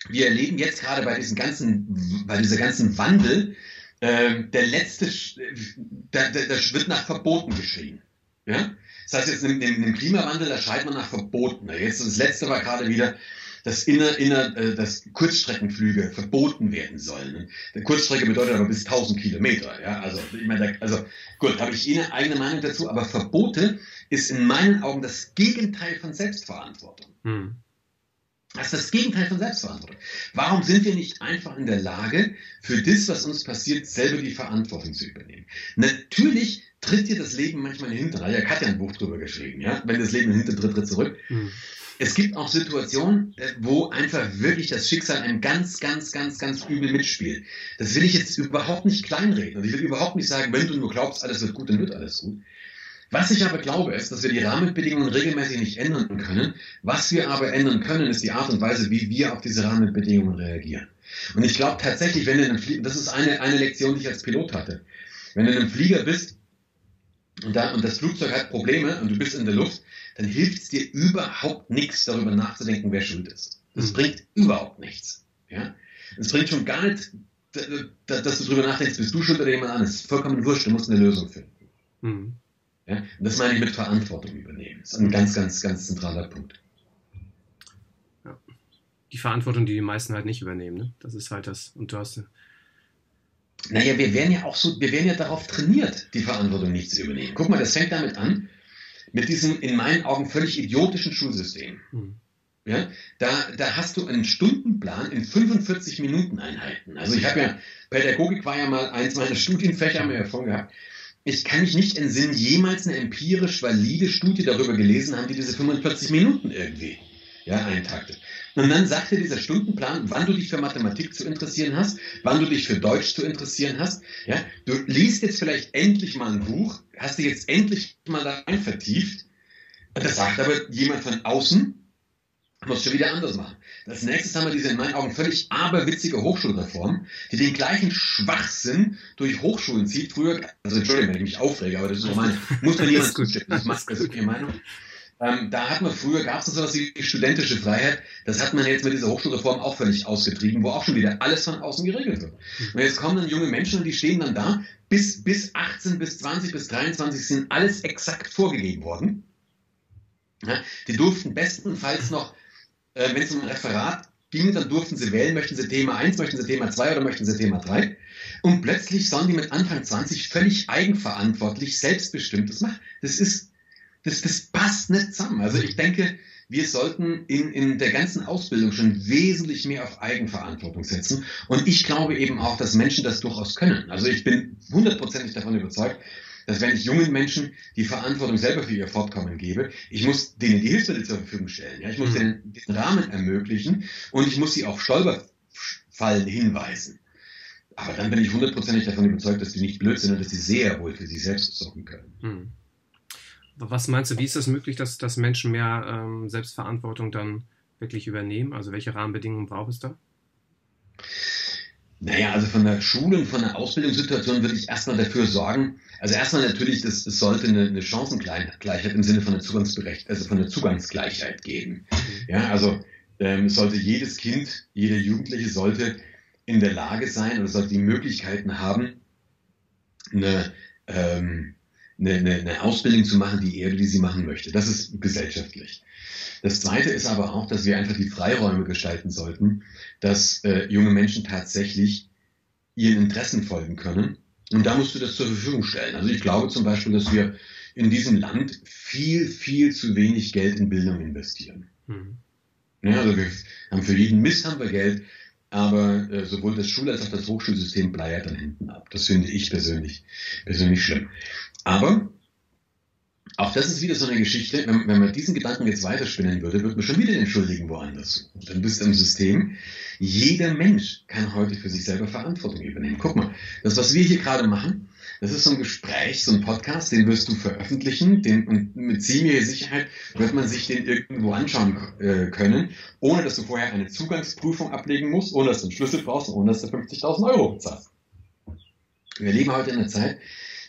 wir erleben jetzt gerade bei diesem ganzen, bei dieser ganzen Wandel, äh, der letzte, da, da, da wird nach Verboten geschrien. Ja? Das heißt, jetzt im, im, Klimawandel, da schreit man nach Verboten. Jetzt das letzte war gerade wieder, dass inner, inner, äh, dass Kurzstreckenflüge verboten werden sollen. Die Kurzstrecke bedeutet aber bis 1000 Kilometer. Ja, also ich meine, also gut, habe ich eine eigene Meinung dazu, aber Verbote ist in meinen Augen das Gegenteil von Selbstverantwortung. Hm. Das ist das Gegenteil von Selbstverantwortung. Warum sind wir nicht einfach in der Lage, für das, was uns passiert, selber die Verantwortung zu übernehmen? Natürlich tritt dir das Leben manchmal in den Hintern. Ja, Katja ein Buch drüber geschrieben, ja, wenn das Leben in den Hintern tritt, tritt zurück. Hm es gibt auch Situationen, äh, wo einfach wirklich das Schicksal einem ganz, ganz, ganz, ganz übel mitspielt. Das will ich jetzt überhaupt nicht kleinreden. Und ich will überhaupt nicht sagen, wenn du nur glaubst, alles wird gut, dann wird alles gut. Was ich aber glaube, ist, dass wir die Rahmenbedingungen regelmäßig nicht ändern können. Was wir aber ändern können, ist die Art und Weise, wie wir auf diese Rahmenbedingungen reagieren. Und ich glaube tatsächlich, wenn du in einem Flieger, das ist eine, eine Lektion, die ich als Pilot hatte. Wenn du in einem Flieger bist und, da, und das Flugzeug hat Probleme und du bist in der Luft, dann hilft es dir überhaupt nichts, darüber nachzudenken, wer schuld ist. Das mhm. bringt überhaupt nichts. Ja? Es bringt schon gar nicht, dass du darüber nachdenkst, bist du schuld oder jemand anderes. Vollkommen wurscht, du musst eine Lösung finden. Mhm. Ja? Und das meine ich mit Verantwortung übernehmen. Das ist ein ganz, ganz, ganz zentraler Punkt.
Ja. Die Verantwortung, die die meisten halt nicht übernehmen, ne? Das ist halt das. Und du hast.
Naja, wir werden ja auch so, wir werden ja darauf trainiert, die Verantwortung nicht zu übernehmen. Guck mal, das fängt damit an, mit diesem in meinen Augen völlig idiotischen Schulsystem. Mhm. Ja, da, da hast du einen Stundenplan in 45 Minuten Einheiten. Also ich habe ja, Pädagogik war ja mal eins meiner Studienfächer, haben wir ja vorhin gehabt. Ich kann mich nicht entsinnen, jemals eine empirisch valide Studie darüber gelesen haben, die diese 45 Minuten irgendwie ja, eintaktet. Und dann sagte dieser Stundenplan, wann du dich für Mathematik zu interessieren hast, wann du dich für Deutsch zu interessieren hast. Ja, du liest jetzt vielleicht endlich mal ein Buch, hast dich jetzt endlich mal da rein vertieft. Das sagt aber jemand von außen, muss schon wieder anders machen. Als nächstes haben wir diese in meinen Augen völlig aberwitzige Hochschulreform, die den gleichen Schwachsinn durch Hochschulen zieht. Früher, also Entschuldigung, wenn ich mich aufrege, aber das ist meine, muss mir niemand zustimmen. Das ist meine Meinung. Ähm, da hat man früher, gab es so etwas wie studentische Freiheit. Das hat man jetzt mit dieser Hochschulreform auch völlig ausgetrieben, wo auch schon wieder alles von außen geregelt wird. Und jetzt kommen dann junge Menschen und die stehen dann da, bis, bis 18, bis 20, bis 23 sind alles exakt vorgegeben worden. Ja, die durften bestenfalls noch, äh, wenn es um ein Referat ging, dann durften sie wählen, möchten sie Thema 1, möchten sie Thema 2 oder möchten sie Thema 3. Und plötzlich sollen die mit Anfang 20 völlig eigenverantwortlich, selbstbestimmt das machen. Das ist das, das passt nicht zusammen. Also ich denke, wir sollten in, in der ganzen Ausbildung schon wesentlich mehr auf Eigenverantwortung setzen. Und ich glaube eben auch, dass Menschen das durchaus können. Also ich bin hundertprozentig davon überzeugt, dass wenn ich jungen Menschen die Verantwortung selber für ihr Fortkommen gebe, ich muss denen die Hilfsmittel zur Verfügung stellen. Ja? Ich muss mhm. denen den Rahmen ermöglichen und ich muss sie auf Stolperfallen hinweisen. Aber dann bin ich hundertprozentig davon überzeugt, dass die nicht blöd sind und dass sie sehr wohl für sich selbst sorgen können. Mhm.
Was meinst du, wie ist das möglich, dass, dass Menschen mehr ähm, Selbstverantwortung dann wirklich übernehmen? Also welche Rahmenbedingungen braucht es da?
Naja, also von der Schule und von der Ausbildungssituation würde ich erstmal dafür sorgen, also erstmal natürlich, das, es sollte eine, eine Chancengleichheit im Sinne von der Zugangsberecht, also von der Zugangsgleichheit geben. Mhm. Ja, also ähm, sollte jedes Kind, jeder Jugendliche sollte in der Lage sein oder sollte die Möglichkeiten haben, eine ähm, eine, eine, eine Ausbildung zu machen, die er, die sie machen möchte. Das ist gesellschaftlich. Das Zweite ist aber auch, dass wir einfach die Freiräume gestalten sollten, dass äh, junge Menschen tatsächlich ihren Interessen folgen können. Und da musst du das zur Verfügung stellen. Also ich glaube zum Beispiel, dass wir in diesem Land viel, viel zu wenig Geld in Bildung investieren. Mhm. Ja, also wir haben für jeden Mist haben wir Geld, aber äh, sowohl das Schul- als auch das Hochschulsystem bleiert dann hinten ab. Das finde ich persönlich, persönlich schlimm. Aber auch das ist wieder so eine Geschichte, wenn, wenn man diesen Gedanken jetzt weiterspinnen würde, würde man schon wieder den Schuldigen woanders suchen. Dann bist du im System. Jeder Mensch kann heute für sich selber Verantwortung übernehmen. Guck mal, das, was wir hier gerade machen, das ist so ein Gespräch, so ein Podcast, den wirst du veröffentlichen, den, und mit ziemlicher Sicherheit wird man sich den irgendwo anschauen äh, können, ohne dass du vorher eine Zugangsprüfung ablegen musst, ohne dass du einen Schlüssel brauchst und ohne dass du 50.000 Euro bezahlst. Wir leben heute in einer Zeit,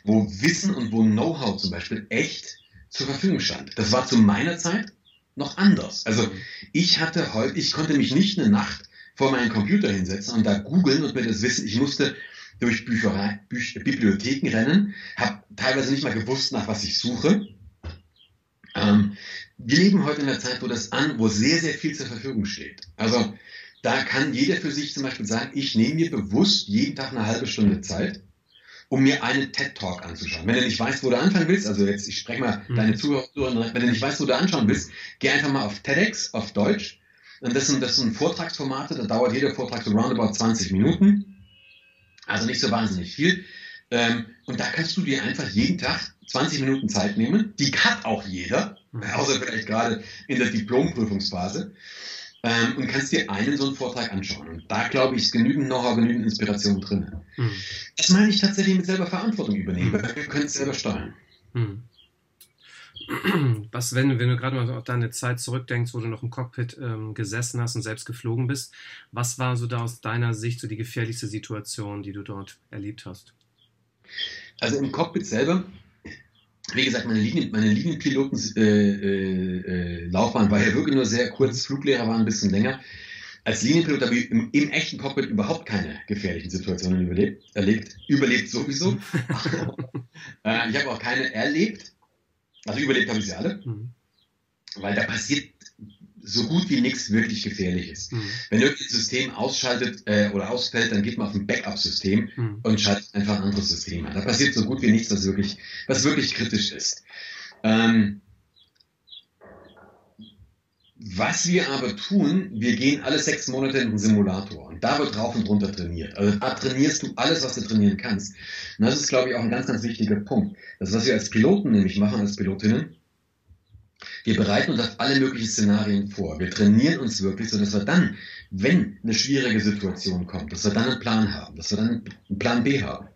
wo Wissen und wo Know-how zum Beispiel echt zur Verfügung stand. Das war zu meiner Zeit noch anders. Also ich hatte heute, ich konnte mich nicht eine Nacht vor meinen Computer hinsetzen und da googeln und mir das Wissen, ich musste durch Bücherei, Büch, Bibliotheken rennen, habe teilweise nicht mal gewusst, nach was ich suche. Ähm, wir leben heute in einer Zeit, wo das an, wo sehr, sehr viel zur Verfügung steht. Also da kann jeder für sich zum Beispiel sagen, ich nehme mir bewusst jeden Tag eine halbe Stunde Zeit um mir einen TED-Talk anzuschauen. Wenn du nicht weißt, wo du anfangen willst, also jetzt, ich spreche mal mhm. deine Zuhörer, wenn du nicht weißt, wo du anschauen willst, geh einfach mal auf TEDx, auf Deutsch. Und das sind, das sind Vortragsformate, da dauert jeder Vortrag so roundabout 20 Minuten. Also nicht so wahnsinnig viel. Ähm, und da kannst du dir einfach jeden Tag 20 Minuten Zeit nehmen. Die hat auch jeder, mhm. außer vielleicht gerade in der Diplomprüfungsphase ähm, und kannst dir einen so einen Vortrag anschauen. Und da glaube ich, ist genügend Know-how, genügend Inspiration drin. Hm. Das meine ich tatsächlich mit selber Verantwortung übernehmen, weil wir können es selber steuern. Hm.
Was, wenn, wenn du gerade mal auf deine Zeit zurückdenkst, wo du noch im Cockpit ähm, gesessen hast und selbst geflogen bist, was war so da aus deiner Sicht so die gefährlichste Situation, die du dort erlebt hast?
Also im Cockpit selber wie gesagt, meine, Linien, meine Linienpilotenlaufbahn äh, äh, äh war ja wirklich nur sehr kurz, Fluglehrer waren ein bisschen länger. Als Linienpilot habe ich im, im, echten Cockpit überhaupt keine gefährlichen Situationen überlebt. Erlebt, überlebt sowieso. äh, ich habe auch keine erlebt. Also überlebt habe ich sie alle. Mhm. Weil da passiert so gut wie nichts wirklich gefährlich ist. Mhm. Wenn irgendein System ausschaltet äh, oder ausfällt, dann geht man auf ein Backup-System mhm. und schaltet einfach ein anderes System an. Da passiert so gut wie nichts, was wirklich, was wirklich kritisch ist. Ähm, was wir aber tun, wir gehen alle sechs Monate in den Simulator und da wird drauf und runter trainiert. Also da trainierst du alles, was du trainieren kannst. Und das ist, glaube ich, auch ein ganz, ganz wichtiger Punkt. Das, was wir als Piloten nämlich machen, als Pilotinnen, wir bereiten uns auf alle möglichen Szenarien vor. Wir trainieren uns wirklich, sodass wir dann, wenn eine schwierige Situation kommt, dass wir dann einen Plan haben, dass wir dann einen Plan B haben.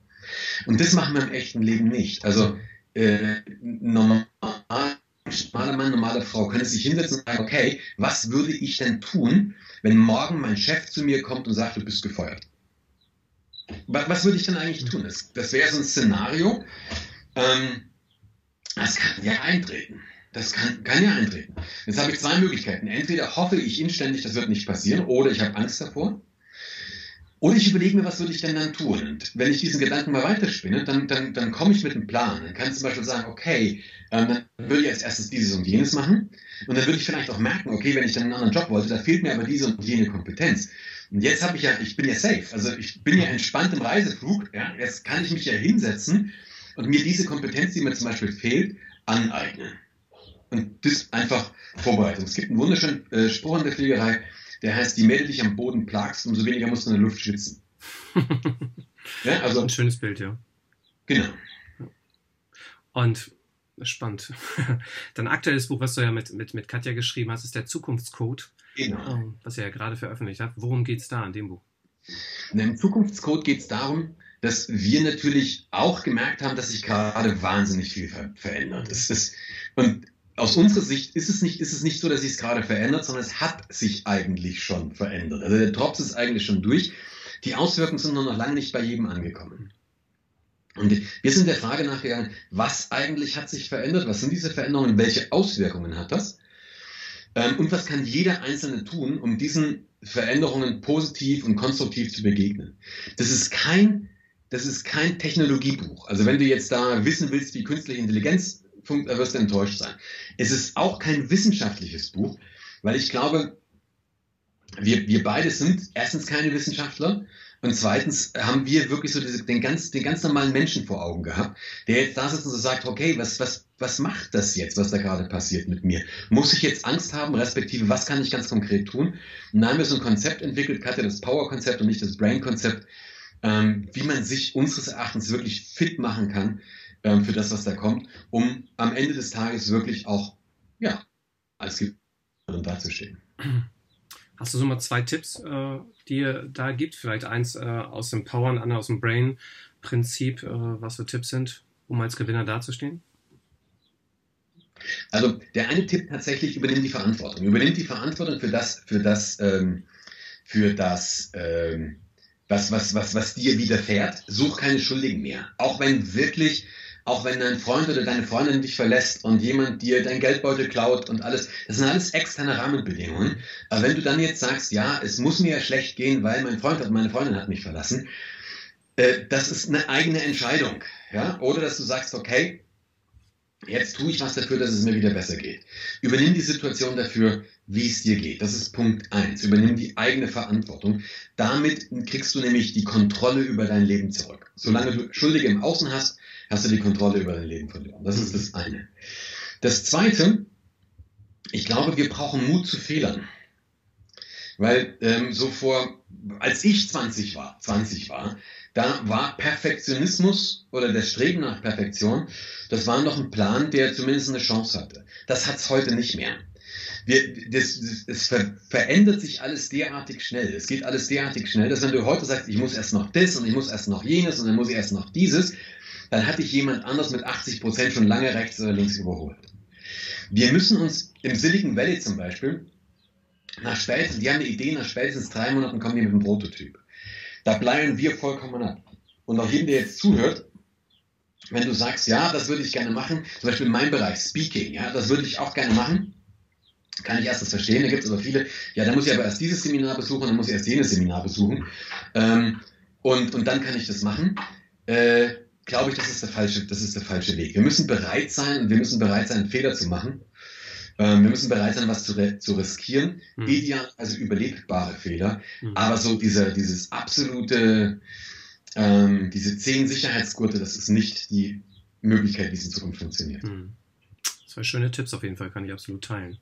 Und das machen wir im echten Leben nicht. Also äh, normal, normaler Mann, normale Frau können sich hinsetzen und sagen, okay, was würde ich denn tun, wenn morgen mein Chef zu mir kommt und sagt, du bist gefeuert? Was, was würde ich denn eigentlich tun? Das, das wäre so ein Szenario, ähm, das kann ja eintreten. Das kann, kann ja eintreten. Jetzt habe ich zwei Möglichkeiten. Entweder hoffe ich inständig, das wird nicht passieren, oder ich habe Angst davor. Oder ich überlege mir, was würde ich denn dann tun? Und wenn ich diesen Gedanken mal weiterspinne, dann, dann, dann komme ich mit einem Plan. Dann kann ich zum Beispiel sagen, okay, ähm, dann würde ich als erstes dieses und jenes machen. Und dann würde ich vielleicht auch merken, okay, wenn ich dann einen anderen Job wollte, da fehlt mir aber diese und jene Kompetenz. Und jetzt habe ich ja, ich bin ja safe. Also ich bin ja entspannt im Reiseflug. Ja? Jetzt kann ich mich ja hinsetzen und mir diese Kompetenz, die mir zum Beispiel fehlt, aneignen und das einfach vorbereitet. Es gibt einen wunderschönen äh, Spruch in der Fliegerei, der heißt, je mehr du dich am Boden plagst, umso weniger musst du in der Luft schwitzen.
ja, also, Ein schönes Bild, ja.
Genau.
Und spannend. Dein aktuelles Buch, was du ja mit, mit, mit Katja geschrieben hast, ist der Zukunftscode. Genau. Ähm, was ihr ja gerade veröffentlicht habt. Worum geht es da in dem Buch?
Im Zukunftscode geht es darum, dass wir natürlich auch gemerkt haben, dass sich gerade wahnsinnig viel ver verändert. Es ist, und aus unserer Sicht ist es nicht, ist es nicht so, dass sich es gerade verändert, sondern es hat sich eigentlich schon verändert. Also der Drops ist eigentlich schon durch. Die Auswirkungen sind noch lange nicht bei jedem angekommen. Und wir sind der Frage nachgegangen, was eigentlich hat sich verändert? Was sind diese Veränderungen? Welche Auswirkungen hat das? Ähm, und was kann jeder Einzelne tun, um diesen Veränderungen positiv und konstruktiv zu begegnen? Das ist kein das ist kein Technologiebuch. Also wenn du jetzt da wissen willst, wie künstliche Intelligenz funktioniert, wirst du enttäuscht sein. Es ist auch kein wissenschaftliches Buch, weil ich glaube, wir, wir beide sind erstens keine Wissenschaftler und zweitens haben wir wirklich so diese, den, ganz, den ganz normalen Menschen vor Augen gehabt, der jetzt da sitzt und so sagt, okay, was, was, was macht das jetzt, was da gerade passiert mit mir? Muss ich jetzt Angst haben, respektive, was kann ich ganz konkret tun? Und dann haben wir so ein Konzept entwickelt, Katja, das Power-Konzept und nicht das Brain-Konzept, ähm, wie man sich unseres Erachtens wirklich fit machen kann ähm, für das, was da kommt, um am Ende des Tages wirklich auch, ja, als Gewinner dazustehen.
Hast du so mal zwei Tipps, äh, die ihr da gibt? Vielleicht eins äh, aus dem Power und andere aus dem Brain-Prinzip, äh, was so Tipps sind, um als Gewinner dazustehen?
Also der eine Tipp tatsächlich übernimmt die Verantwortung. Übernimmt die Verantwortung für das, für das, ähm, für das, ähm, was, was, was, was dir widerfährt. Such keine Schuldigen mehr. Auch wenn wirklich auch wenn dein Freund oder deine Freundin dich verlässt und jemand dir dein Geldbeutel klaut und alles, das sind alles externe Rahmenbedingungen. Aber wenn du dann jetzt sagst, ja, es muss mir ja schlecht gehen, weil mein Freund hat, meine Freundin hat mich verlassen, äh, das ist eine eigene Entscheidung. Ja? Oder dass du sagst, okay, jetzt tue ich was dafür, dass es mir wieder besser geht. Übernimm die Situation dafür, wie es dir geht. Das ist Punkt eins. Übernimm die eigene Verantwortung. Damit kriegst du nämlich die Kontrolle über dein Leben zurück. Solange du Schuldige im Außen hast, hast du die Kontrolle über dein Leben verloren. Das ist das eine. Das zweite, ich glaube, wir brauchen Mut zu Fehlern. Weil ähm, so vor, als ich 20 war, 20 war, da war Perfektionismus oder der Streben nach Perfektion, das war noch ein Plan, der zumindest eine Chance hatte. Das hat es heute nicht mehr. Wir, das, das, es ver, verändert sich alles derartig schnell. Es geht alles derartig schnell, dass wenn du heute sagst, ich muss erst noch das und ich muss erst noch jenes und dann muss ich erst noch dieses, dann hatte ich jemand anders mit 80 Prozent schon lange rechts oder links überholt. Wir müssen uns im Silicon Valley zum Beispiel, nach spätestens, die haben eine Idee, nach spätestens drei Monaten kommen die mit einem Prototyp. Da bleiben wir vollkommen ab. Und auch jedem, der jetzt zuhört, wenn du sagst, ja, das würde ich gerne machen, zum Beispiel in meinem Bereich, Speaking, ja, das würde ich auch gerne machen, kann ich erst das verstehen, da gibt es aber viele, ja, da muss ich aber erst dieses Seminar besuchen, dann muss ich erst jenes Seminar besuchen ähm, und, und dann kann ich das machen. Äh, glaube ich, das ist der falsche, das ist der falsche Weg. Wir müssen bereit sein, wir müssen bereit sein, Fehler zu machen. Ähm, wir müssen bereit sein, was zu, zu riskieren. Mhm. Ideal, also überlebbare Fehler. Mhm. Aber so dieser, dieses absolute, ähm, diese zehn Sicherheitsgurte, das ist nicht die Möglichkeit, wie es in Zukunft funktioniert. Mhm.
Zwei schöne Tipps auf jeden Fall, kann ich absolut teilen.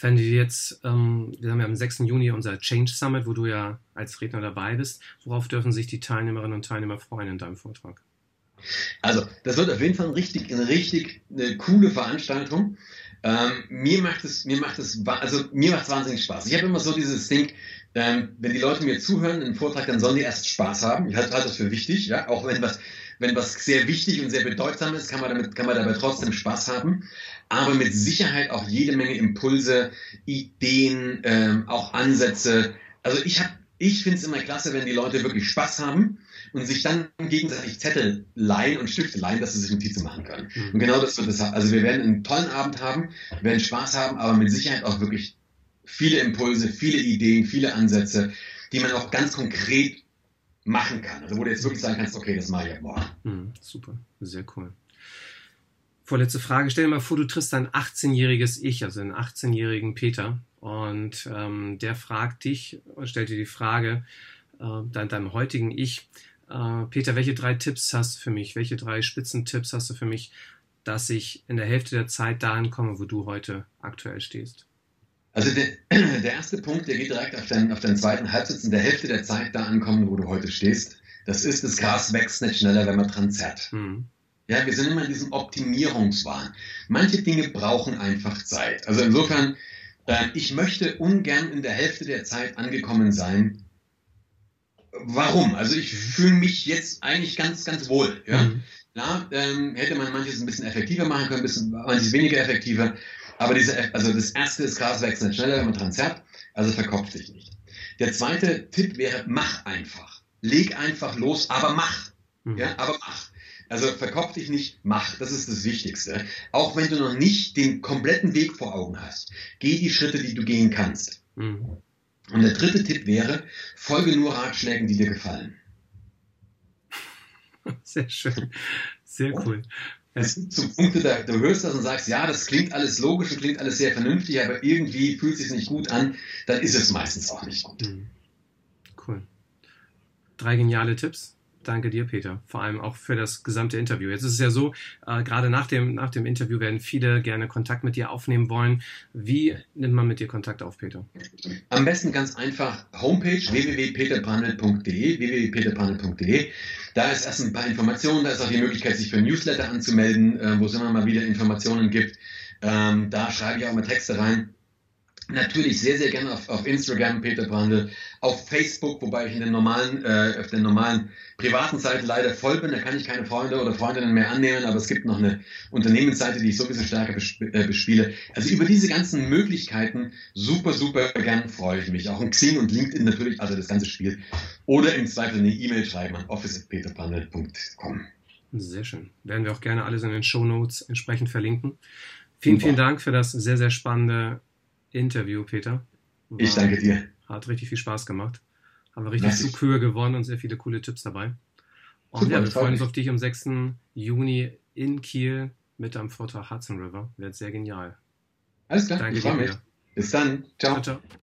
Wenn du jetzt, ähm, wir haben ja am 6. Juni unser Change Summit, wo du ja als Redner dabei bist. Worauf dürfen sich die Teilnehmerinnen und Teilnehmer freuen in deinem Vortrag?
Also, das wird auf jeden Fall ein richtig, eine richtig eine coole Veranstaltung. Ähm, mir macht es, mir macht es, also mir macht es wahnsinnig Spaß. Ich habe immer so dieses Ding, ähm, wenn die Leute mir zuhören im Vortrag, dann sollen die erst Spaß haben. Ich halte das für wichtig, ja, auch wenn was, wenn was sehr wichtig und sehr bedeutsam ist, kann man damit, kann man dabei trotzdem Spaß haben. Aber mit Sicherheit auch jede Menge Impulse, Ideen, ähm, auch Ansätze. Also ich habe, ich finde es immer klasse, wenn die Leute wirklich Spaß haben und sich dann gegenseitig Zettel leihen und Stifte leihen, dass sie sich Notizen machen können. Und genau das wird es. Also wir werden einen tollen Abend haben, werden Spaß haben, aber mit Sicherheit auch wirklich viele Impulse, viele Ideen, viele Ansätze, die man auch ganz konkret machen kann. Also wo du jetzt wirklich sagen kannst, okay, das mache ich ab morgen.
Mhm, super, sehr cool. Vorletzte Frage. Stell dir mal vor, du triffst ein 18-jähriges Ich, also einen 18-jährigen Peter, und ähm, der fragt dich stellt dir die Frage, äh, deinem heutigen Ich, äh, Peter, welche drei Tipps hast du für mich? Welche drei Spitzentipps hast du für mich, dass ich in der Hälfte der Zeit dahin komme, wo du heute aktuell stehst?
Also der, der erste Punkt, der geht direkt auf deinen, auf deinen zweiten Halbsatz, in der Hälfte der Zeit da ankommen, wo du heute stehst. Das ist, das Gras wächst nicht schneller, wenn man dran zerrt. Mhm. Ja, wir sind immer in diesem Optimierungswahn. Manche Dinge brauchen einfach Zeit. Also insofern, äh, ich möchte ungern in der Hälfte der Zeit angekommen sein, warum? Also ich fühle mich jetzt eigentlich ganz, ganz wohl. Ja? Mhm. Klar, ähm, hätte man manches ein bisschen effektiver machen können, ein bisschen, manches weniger effektiver. Aber diese, also das erste ist Gras wechseln schneller, wenn man dran zerrt, also verkopft sich nicht. Der zweite Tipp wäre, mach einfach. Leg einfach los, aber mach. Mhm. Ja, aber mach. Also verkopf dich nicht, mach. Das ist das Wichtigste. Auch wenn du noch nicht den kompletten Weg vor Augen hast. Geh die Schritte, die du gehen kannst. Mhm. Und der dritte Tipp wäre, folge nur Ratschlägen, die dir gefallen.
Sehr schön. Sehr cool.
Es gibt so Punkte, da, du hörst das und sagst, ja, das klingt alles logisch und klingt alles sehr vernünftig, aber irgendwie fühlt es sich nicht gut an, dann ist es meistens auch nicht gut. Mhm.
Cool. Drei geniale Tipps. Danke dir, Peter. Vor allem auch für das gesamte Interview. Jetzt ist es ja so, äh, gerade nach dem, nach dem Interview werden viele gerne Kontakt mit dir aufnehmen wollen. Wie nimmt man mit dir Kontakt auf, Peter?
Am besten ganz einfach Homepage www.peterpanel.de www.peterpanel.de Da ist erst ein paar Informationen, da ist auch die Möglichkeit, sich für Newsletter anzumelden, äh, wo es immer mal wieder Informationen gibt. Ähm, da schreibe ich auch mal Texte rein. Natürlich sehr, sehr gerne auf, auf Instagram, Peter Brandl, auf Facebook, wobei ich in den normalen, äh, auf den normalen privaten Seiten leider voll bin. Da kann ich keine Freunde oder Freundinnen mehr annehmen, aber es gibt noch eine Unternehmensseite, die ich so ein bisschen stärker äh, bespiele. Also über diese ganzen Möglichkeiten super, super gern freue ich mich. Auch in Xing und LinkedIn natürlich, also das ganze Spiel. Oder im Zweifel eine E-Mail schreiben an office.peterbrandl.com.
Sehr schön. Werden wir auch gerne alles in den Show Notes entsprechend verlinken. Vielen, super. vielen Dank für das sehr, sehr spannende Interview, Peter.
War, ich danke dir.
Hat richtig viel Spaß gemacht. Haben wir richtig Zugkühe gewonnen und sehr viele coole Tipps dabei. Und Super, ja, wir freuen uns auf dich am 6. Juni in Kiel mit am Vortrag Hudson River. Wird sehr genial.
Alles klar, danke dir. Bis dann. ciao. ciao, ciao.